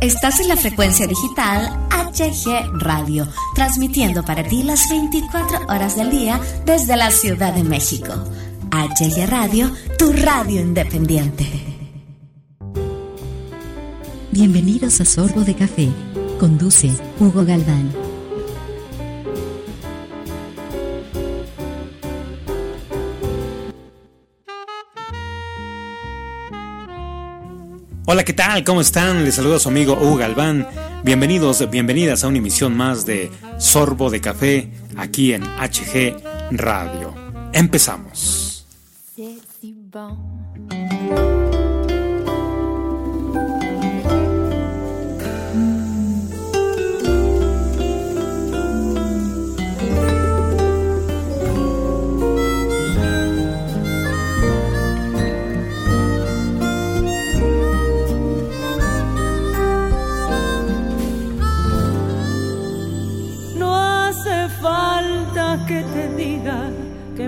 Estás en la frecuencia digital HG Radio, transmitiendo para ti las 24 horas del día desde la Ciudad de México. HG Radio, tu radio independiente. Bienvenidos a Sorbo de Café. Conduce Hugo Galván. Hola, ¿qué tal? ¿Cómo están? Les saluda su amigo Hugo Galván. Bienvenidos, bienvenidas a una emisión más de Sorbo de Café aquí en HG Radio. Empezamos.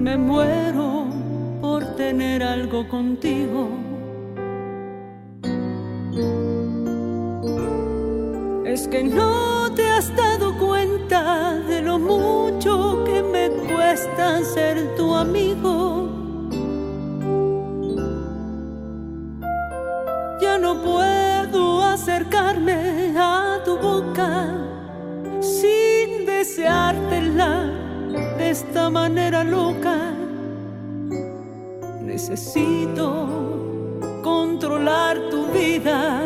Me muero por tener algo contigo. Es que no te has dado cuenta de lo mucho que me cuesta ser tu amigo. Manera loca. Necesito controlar tu vida,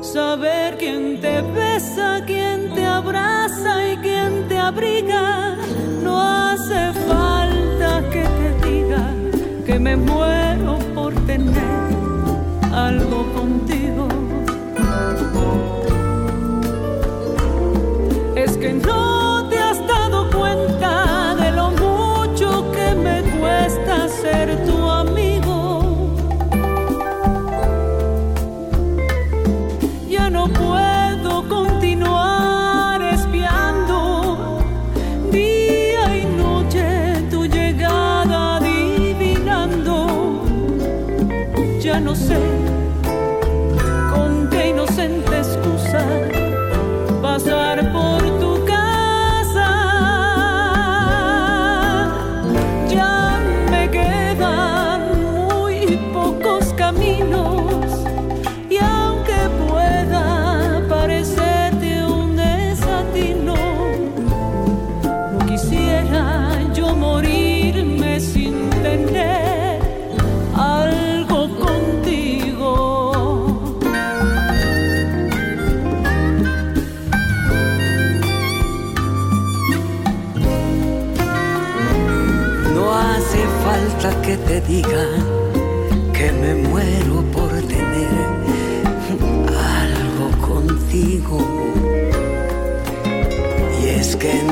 saber quién te besa, quién te abraza y quién te abriga. No hace falta que te diga que me muero por tener algo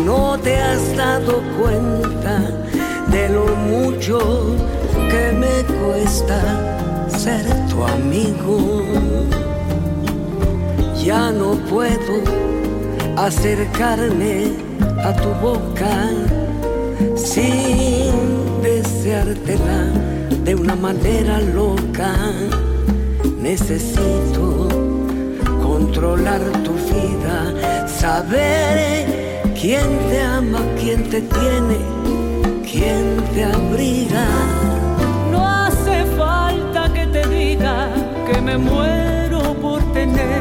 no te has dado cuenta de lo mucho que me cuesta ser tu amigo. Ya no puedo acercarme a tu boca sin deseártela de una manera loca. Necesito controlar tu vida, saber quién te ama, quién te tiene, quién te abriga. No hace falta que te diga que me muero por tener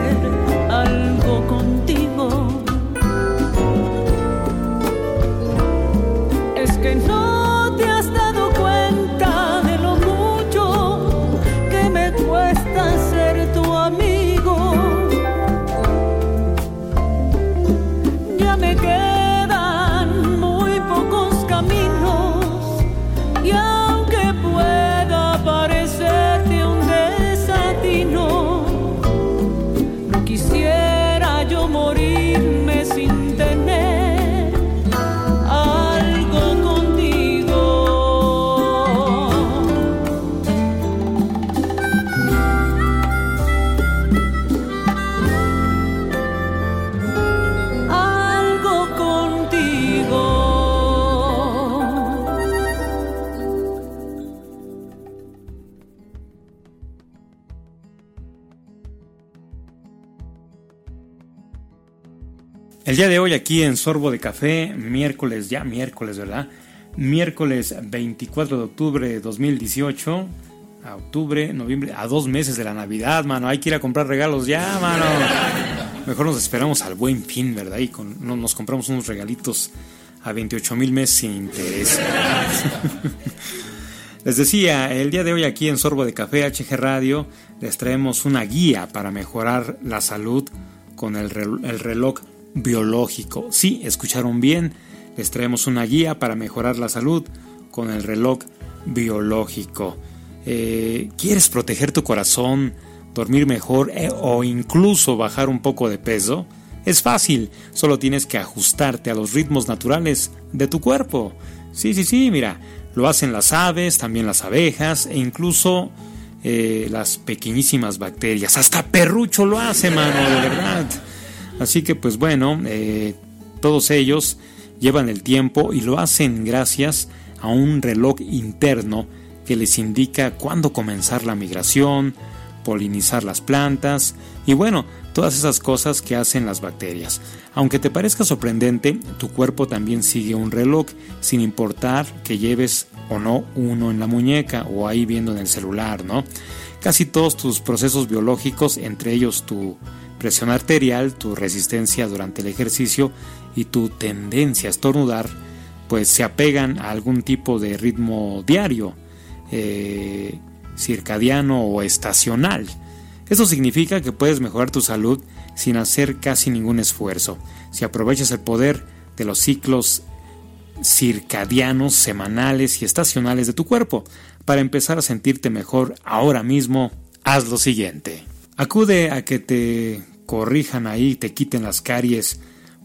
El día de hoy aquí en Sorbo de Café, miércoles, ya miércoles, ¿verdad? Miércoles 24 de octubre de 2018, a octubre, noviembre, a dos meses de la Navidad, mano. Hay que ir a comprar regalos ya, mano. Mejor nos esperamos al buen fin, ¿verdad? Y con, nos compramos unos regalitos a 28 mil meses sin interés. Les decía, el día de hoy aquí en Sorbo de Café HG Radio les traemos una guía para mejorar la salud con el reloj biológico. Sí, escucharon bien, les traemos una guía para mejorar la salud con el reloj biológico. Eh, ¿Quieres proteger tu corazón, dormir mejor eh, o incluso bajar un poco de peso? Es fácil, solo tienes que ajustarte a los ritmos naturales de tu cuerpo. Sí, sí, sí, mira, lo hacen las aves, también las abejas e incluso eh, las pequeñísimas bacterias. Hasta perrucho lo hace, mano, de verdad. Así que pues bueno, eh, todos ellos llevan el tiempo y lo hacen gracias a un reloj interno que les indica cuándo comenzar la migración, polinizar las plantas y bueno, todas esas cosas que hacen las bacterias. Aunque te parezca sorprendente, tu cuerpo también sigue un reloj sin importar que lleves o no uno en la muñeca o ahí viendo en el celular, ¿no? Casi todos tus procesos biológicos, entre ellos tu presión arterial, tu resistencia durante el ejercicio y tu tendencia a estornudar, pues se apegan a algún tipo de ritmo diario, eh, circadiano o estacional. Eso significa que puedes mejorar tu salud sin hacer casi ningún esfuerzo, si aprovechas el poder de los ciclos circadianos, semanales y estacionales de tu cuerpo. Para empezar a sentirte mejor ahora mismo, haz lo siguiente. Acude a que te corrijan ahí, te quiten las caries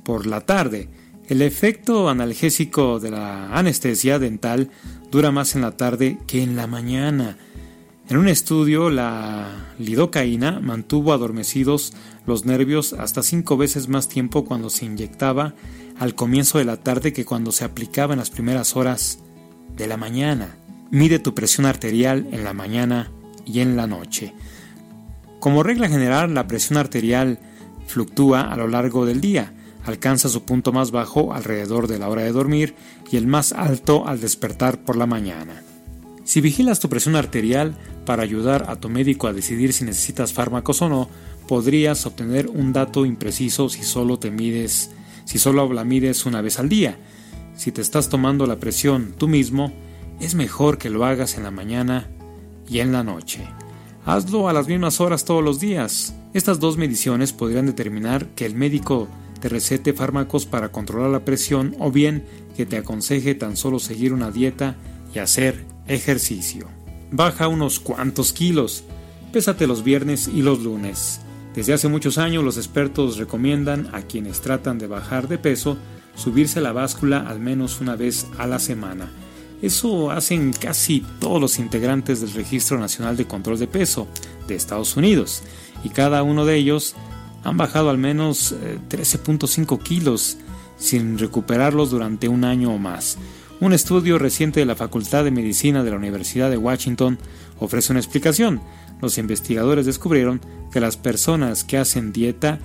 por la tarde. El efecto analgésico de la anestesia dental dura más en la tarde que en la mañana. En un estudio, la lidocaína mantuvo adormecidos los nervios hasta cinco veces más tiempo cuando se inyectaba al comienzo de la tarde que cuando se aplicaba en las primeras horas de la mañana. Mide tu presión arterial en la mañana y en la noche. Como regla general, la presión arterial fluctúa a lo largo del día, alcanza su punto más bajo alrededor de la hora de dormir y el más alto al despertar por la mañana. Si vigilas tu presión arterial para ayudar a tu médico a decidir si necesitas fármacos o no, podrías obtener un dato impreciso si solo te mides, si solo la mides una vez al día. Si te estás tomando la presión tú mismo, es mejor que lo hagas en la mañana y en la noche. Hazlo a las mismas horas todos los días. Estas dos mediciones podrían determinar que el médico te recete fármacos para controlar la presión o bien que te aconseje tan solo seguir una dieta y hacer ejercicio. Baja unos cuantos kilos. Pésate los viernes y los lunes. Desde hace muchos años los expertos recomiendan a quienes tratan de bajar de peso subirse la báscula al menos una vez a la semana eso hacen casi todos los integrantes del Registro Nacional de Control de Peso de Estados Unidos y cada uno de ellos han bajado al menos 13.5 eh, kilos sin recuperarlos durante un año o más. Un estudio reciente de la Facultad de Medicina de la Universidad de Washington ofrece una explicación. Los investigadores descubrieron que las personas que hacen dieta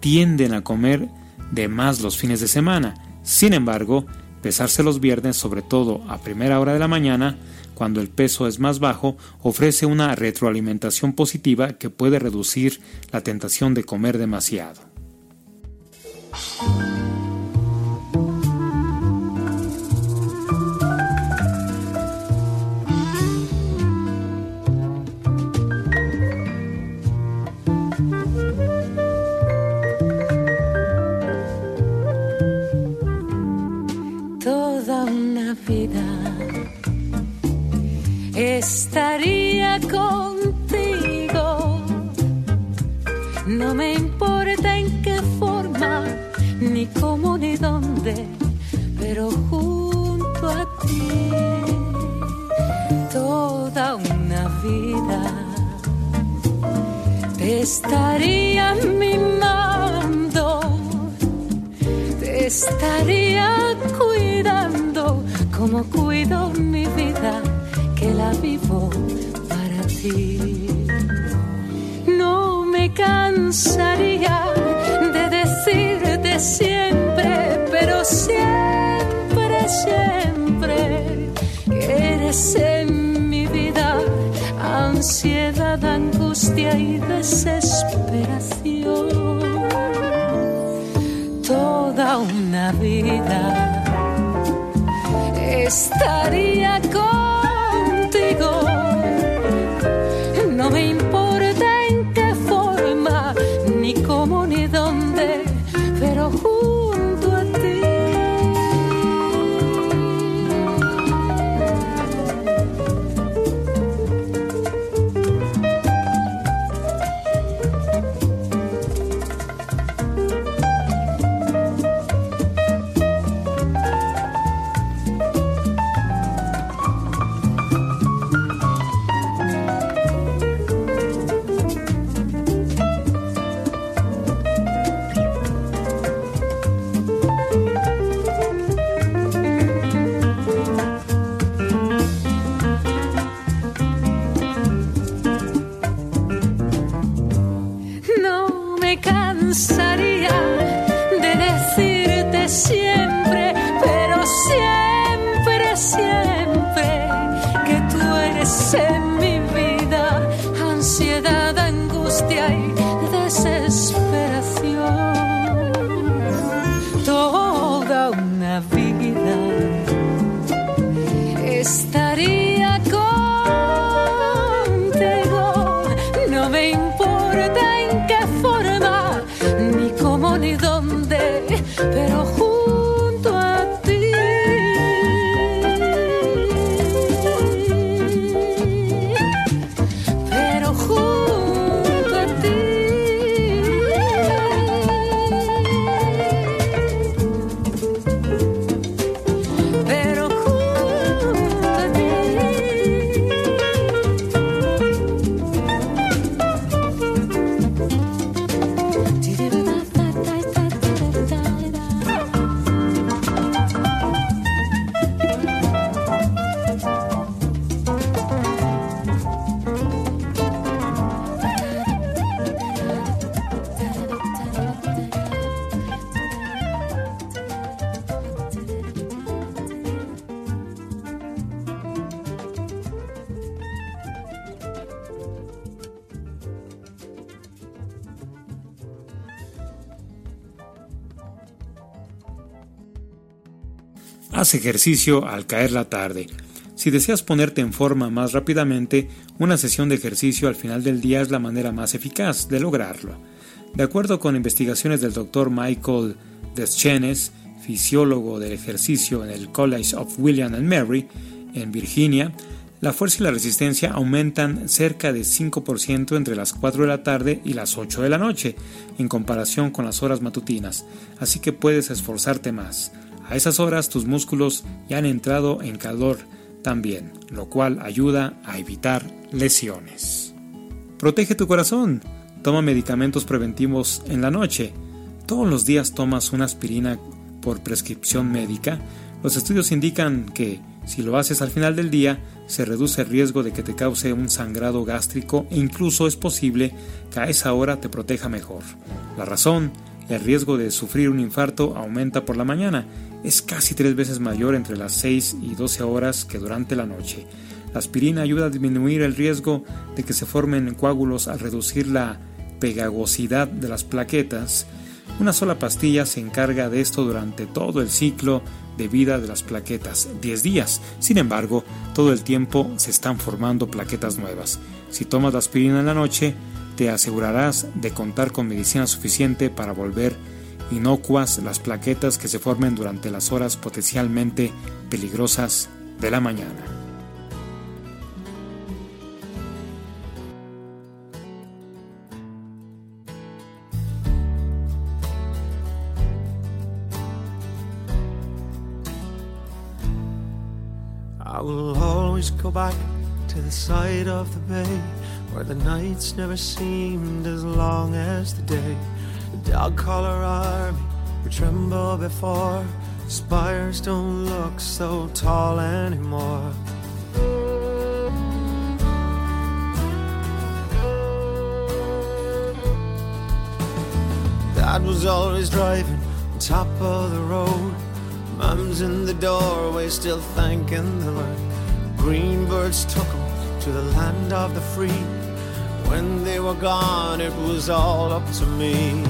tienden a comer de más los fines de semana. Sin embargo, Pesarse los viernes, sobre todo a primera hora de la mañana, cuando el peso es más bajo, ofrece una retroalimentación positiva que puede reducir la tentación de comer demasiado. Estaría contigo. No me importa en qué forma, ni cómo, ni dónde, pero junto a ti toda una vida te estaría mimando, te estaría como cuido mi vida la vivo para ti. No me cansaría de decirte siempre, pero siempre, siempre eres en mi vida ansiedad, angustia y desesperación. Estaría siempre, Haz ejercicio al caer la tarde. Si deseas ponerte en forma más rápidamente, una sesión de ejercicio al final del día es la manera más eficaz de lograrlo. De acuerdo con investigaciones del Dr. Michael Deschenes, fisiólogo del ejercicio en el College of William and Mary, en Virginia, la fuerza y la resistencia aumentan cerca de 5% entre las 4 de la tarde y las 8 de la noche, en comparación con las horas matutinas, así que puedes esforzarte más. A esas horas tus músculos ya han entrado en calor también, lo cual ayuda a evitar lesiones. Protege tu corazón. Toma medicamentos preventivos en la noche. Todos los días tomas una aspirina por prescripción médica. Los estudios indican que si lo haces al final del día, se reduce el riesgo de que te cause un sangrado gástrico e incluso es posible que a esa hora te proteja mejor. La razón, el riesgo de sufrir un infarto aumenta por la mañana, es casi tres veces mayor entre las 6 y 12 horas que durante la noche. La aspirina ayuda a disminuir el riesgo de que se formen coágulos al reducir la pegagosidad de las plaquetas. Una sola pastilla se encarga de esto durante todo el ciclo de vida de las plaquetas, 10 días. Sin embargo, todo el tiempo se están formando plaquetas nuevas. Si tomas la aspirina en la noche, te asegurarás de contar con medicina suficiente para volver inocuas las plaquetas que se formen durante las horas potencialmente peligrosas de la mañana. I will always go back to the side of the bay where the nights never seemed as long as the day. The dog collar army We tremble before spires don't look so tall anymore. Dad was always driving on top of the road. Mom's in the doorway, still thanking the Lord. Green birds took them to the land of the free. When they were gone, it was all up to me.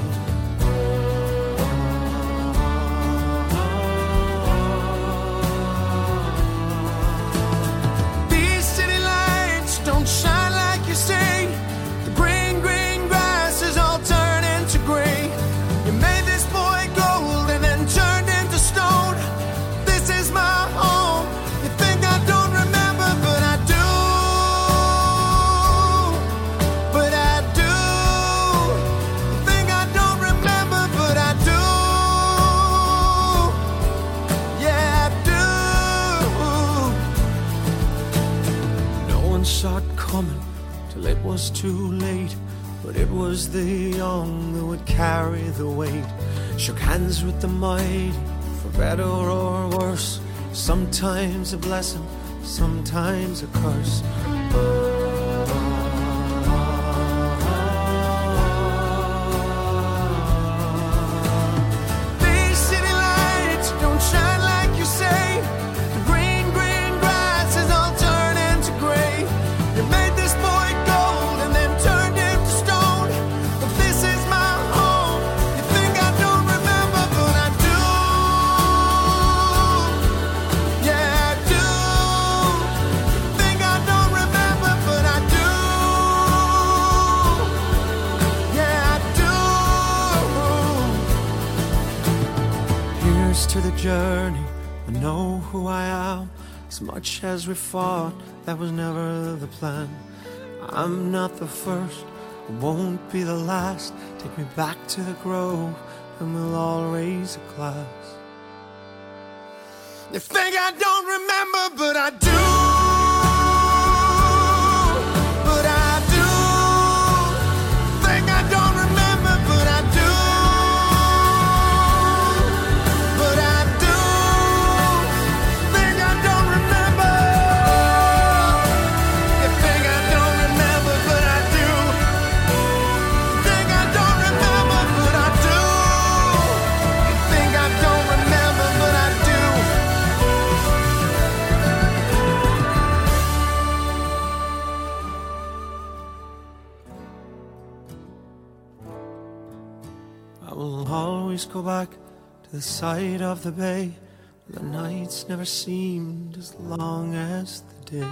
Shook hands with the mighty, for better or worse. Sometimes a blessing, sometimes a curse. Journey. I know who I am. As much as we fought, that was never the plan. I'm not the first, I won't be the last. Take me back to the grove, and we'll all raise a glass. You think I don't remember, but I do. The of the bay. The nights never seemed as long as the day.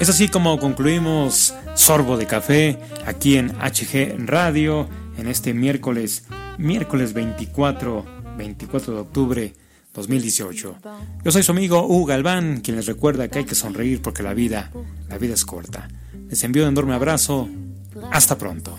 Es así como concluimos Sorbo de Café aquí en HG Radio en este miércoles, miércoles 24, 24 de octubre 2018. Yo soy su amigo Hugo Galván, quien les recuerda que hay que sonreír porque la vida, la vida es corta. Les envío un enorme abrazo, hasta pronto.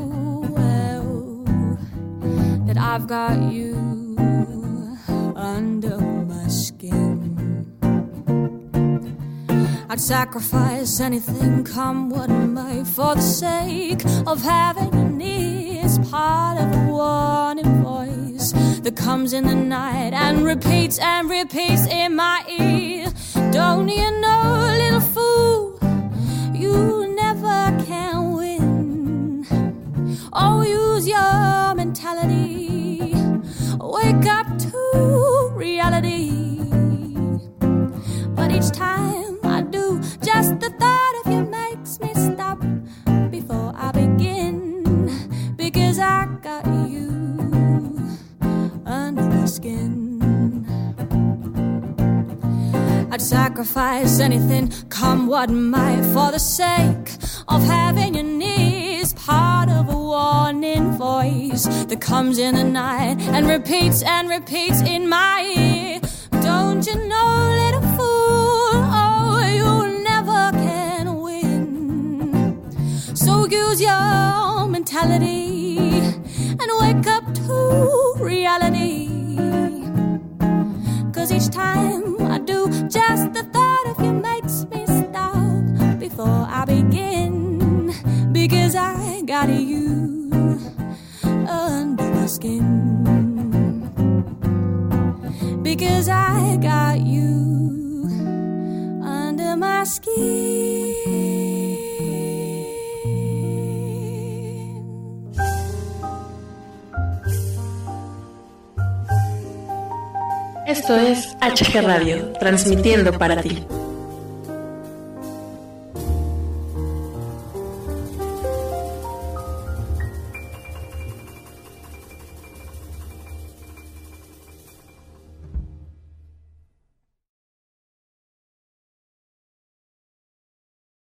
that I've got you under my skin. I'd sacrifice anything, come what may, for the sake of having you near. It's part of a warning voice that comes in the night and repeats and repeats in my ear. Don't you know, little fool, you never can win. Oh, use your reality. But each time I do, just the thought of you makes me stop before I begin. Because I got you under the skin. I'd sacrifice anything, come what might, for the sake of having your Part of a warning voice that comes in the night and repeats and repeats in my ear. Don't you know, little fool? Oh, you never can win. So use your mentality and wake up to reality. Cause each time I do, just the thought of Because I got you under my skin. Because I got you under my skin. Esto es HG Radio, transmitiendo para ti.